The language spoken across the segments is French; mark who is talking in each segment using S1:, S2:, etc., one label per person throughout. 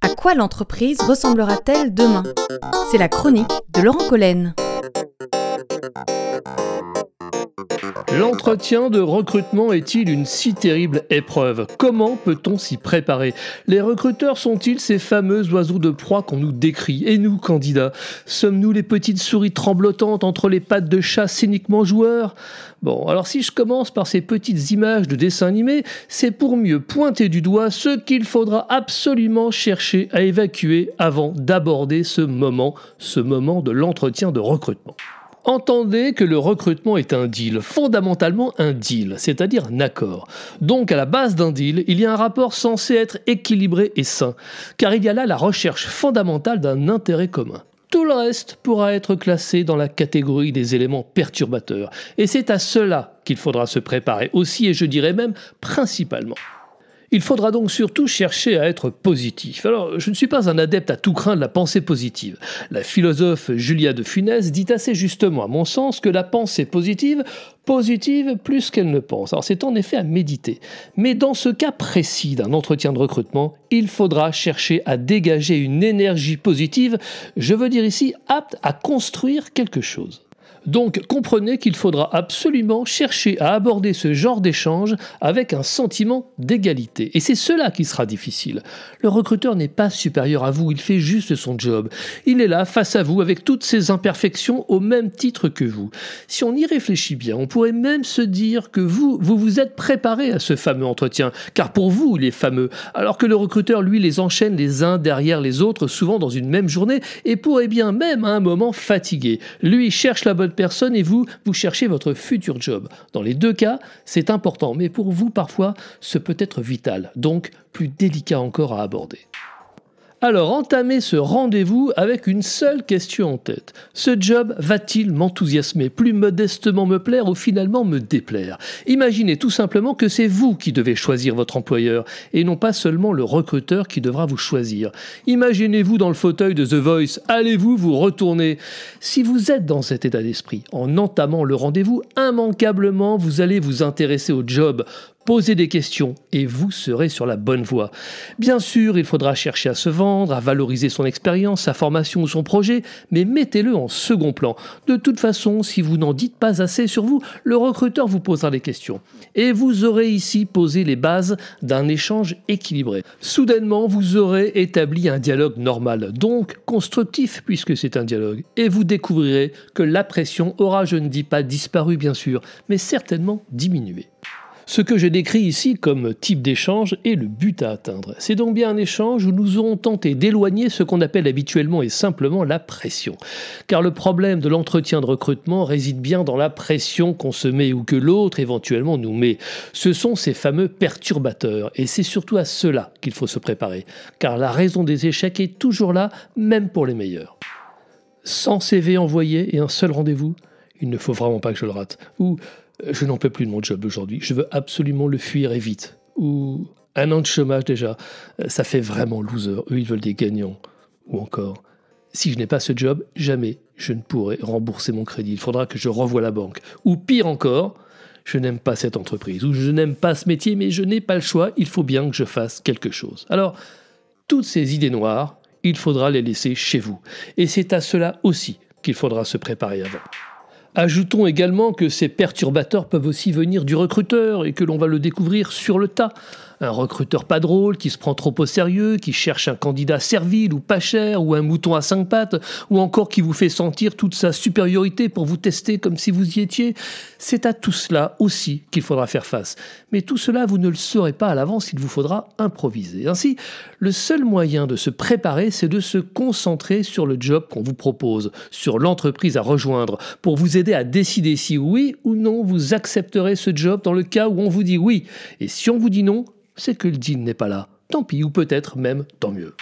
S1: À quoi l'entreprise ressemblera-t-elle demain? C'est la chronique de Laurent Collen.
S2: L'entretien de recrutement est-il une si terrible épreuve? Comment peut-on s'y préparer? Les recruteurs sont-ils ces fameux oiseaux de proie qu'on nous décrit? Et nous, candidats, sommes-nous les petites souris tremblotantes entre les pattes de chat cyniquement joueurs? Bon, alors si je commence par ces petites images de dessins animés, c'est pour mieux pointer du doigt ce qu'il faudra absolument chercher à évacuer avant d'aborder ce moment, ce moment de l'entretien de recrutement. Entendez que le recrutement est un deal, fondamentalement un deal, c'est-à-dire un accord. Donc à la base d'un deal, il y a un rapport censé être équilibré et sain, car il y a là la recherche fondamentale d'un intérêt commun. Tout le reste pourra être classé dans la catégorie des éléments perturbateurs, et c'est à cela qu'il faudra se préparer aussi, et je dirais même principalement. Il faudra donc surtout chercher à être positif. Alors, je ne suis pas un adepte à tout craint de la pensée positive. La philosophe Julia de Funès dit assez justement, à mon sens, que la pensée positive, positive plus qu'elle ne pense. Alors, c'est en effet à méditer. Mais dans ce cas précis d'un entretien de recrutement, il faudra chercher à dégager une énergie positive, je veux dire ici apte à construire quelque chose. Donc comprenez qu'il faudra absolument chercher à aborder ce genre d'échange avec un sentiment d'égalité. Et c'est cela qui sera difficile. Le recruteur n'est pas supérieur à vous, il fait juste son job. Il est là face à vous avec toutes ses imperfections au même titre que vous. Si on y réfléchit bien, on pourrait même se dire que vous, vous vous êtes préparé à ce fameux entretien, car pour vous, il est fameux, alors que le recruteur, lui, les enchaîne les uns derrière les autres, souvent dans une même journée, et pourrait bien même à un moment fatiguer. Lui cherche la bonne personne et vous, vous cherchez votre futur job. Dans les deux cas, c'est important, mais pour vous, parfois, ce peut être vital, donc plus délicat encore à aborder. Alors entamez ce rendez-vous avec une seule question en tête. Ce job va-t-il m'enthousiasmer, plus modestement me plaire ou finalement me déplaire? Imaginez tout simplement que c'est vous qui devez choisir votre employeur et non pas seulement le recruteur qui devra vous choisir. Imaginez-vous dans le fauteuil de The Voice, allez-vous vous retourner? Si vous êtes dans cet état d'esprit, en entamant le rendez-vous, immanquablement vous allez vous intéresser au job, Posez des questions et vous serez sur la bonne voie. Bien sûr, il faudra chercher à se vendre, à valoriser son expérience, sa formation ou son projet, mais mettez-le en second plan. De toute façon, si vous n'en dites pas assez sur vous, le recruteur vous posera des questions. Et vous aurez ici posé les bases d'un échange équilibré. Soudainement, vous aurez établi un dialogue normal, donc constructif puisque c'est un dialogue. Et vous découvrirez que la pression aura, je ne dis pas disparu bien sûr, mais certainement diminué. Ce que je décris ici comme type d'échange est le but à atteindre. C'est donc bien un échange où nous aurons tenté d'éloigner ce qu'on appelle habituellement et simplement la pression. Car le problème de l'entretien de recrutement réside bien dans la pression qu'on se met ou que l'autre éventuellement nous met. Ce sont ces fameux perturbateurs et c'est surtout à cela qu'il faut se préparer. Car la raison des échecs est toujours là, même pour les meilleurs. Sans CV envoyé et un seul rendez-vous, il ne faut vraiment pas que je le rate. Ou je n'en peux plus de mon job aujourd'hui, je veux absolument le fuir et vite. Ou un an de chômage déjà, ça fait vraiment loser, eux ils veulent des gagnants. Ou encore, si je n'ai pas ce job, jamais je ne pourrai rembourser mon crédit, il faudra que je revoie la banque. Ou pire encore, je n'aime pas cette entreprise, ou je n'aime pas ce métier, mais je n'ai pas le choix, il faut bien que je fasse quelque chose. Alors, toutes ces idées noires, il faudra les laisser chez vous. Et c'est à cela aussi qu'il faudra se préparer avant. Ajoutons également que ces perturbateurs peuvent aussi venir du recruteur et que l'on va le découvrir sur le tas un recruteur pas drôle qui se prend trop au sérieux, qui cherche un candidat servile ou pas cher, ou un mouton à cinq pattes, ou encore qui vous fait sentir toute sa supériorité pour vous tester comme si vous y étiez, c'est à tout cela aussi qu'il faudra faire face. Mais tout cela, vous ne le saurez pas à l'avance, il vous faudra improviser. Ainsi, le seul moyen de se préparer, c'est de se concentrer sur le job qu'on vous propose, sur l'entreprise à rejoindre, pour vous aider à décider si oui ou non vous accepterez ce job dans le cas où on vous dit oui. Et si on vous dit non, c'est que le deal n'est pas là. Tant pis, ou peut-être même tant mieux.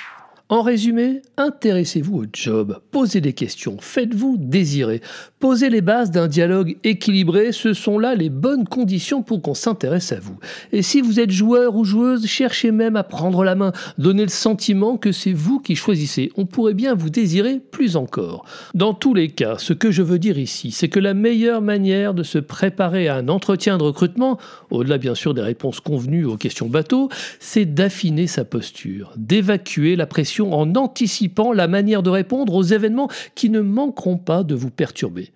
S2: En résumé, intéressez-vous au job, posez des questions, faites-vous désirer, posez les bases d'un dialogue équilibré, ce sont là les bonnes conditions pour qu'on s'intéresse à vous. Et si vous êtes joueur ou joueuse, cherchez même à prendre la main, donnez le sentiment que c'est vous qui choisissez, on pourrait bien vous désirer plus encore. Dans tous les cas, ce que je veux dire ici, c'est que la meilleure manière de se préparer à un entretien de recrutement, au-delà bien sûr des réponses convenues aux questions bateau, c'est d'affiner sa posture, d'évacuer la pression en anticipant la manière de répondre aux événements qui ne manqueront pas de vous perturber.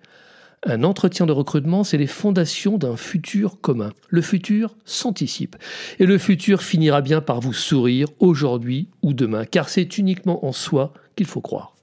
S2: Un entretien de recrutement, c'est les fondations d'un futur commun. Le futur s'anticipe. Et le futur finira bien par vous sourire aujourd'hui ou demain, car c'est uniquement en soi qu'il faut croire.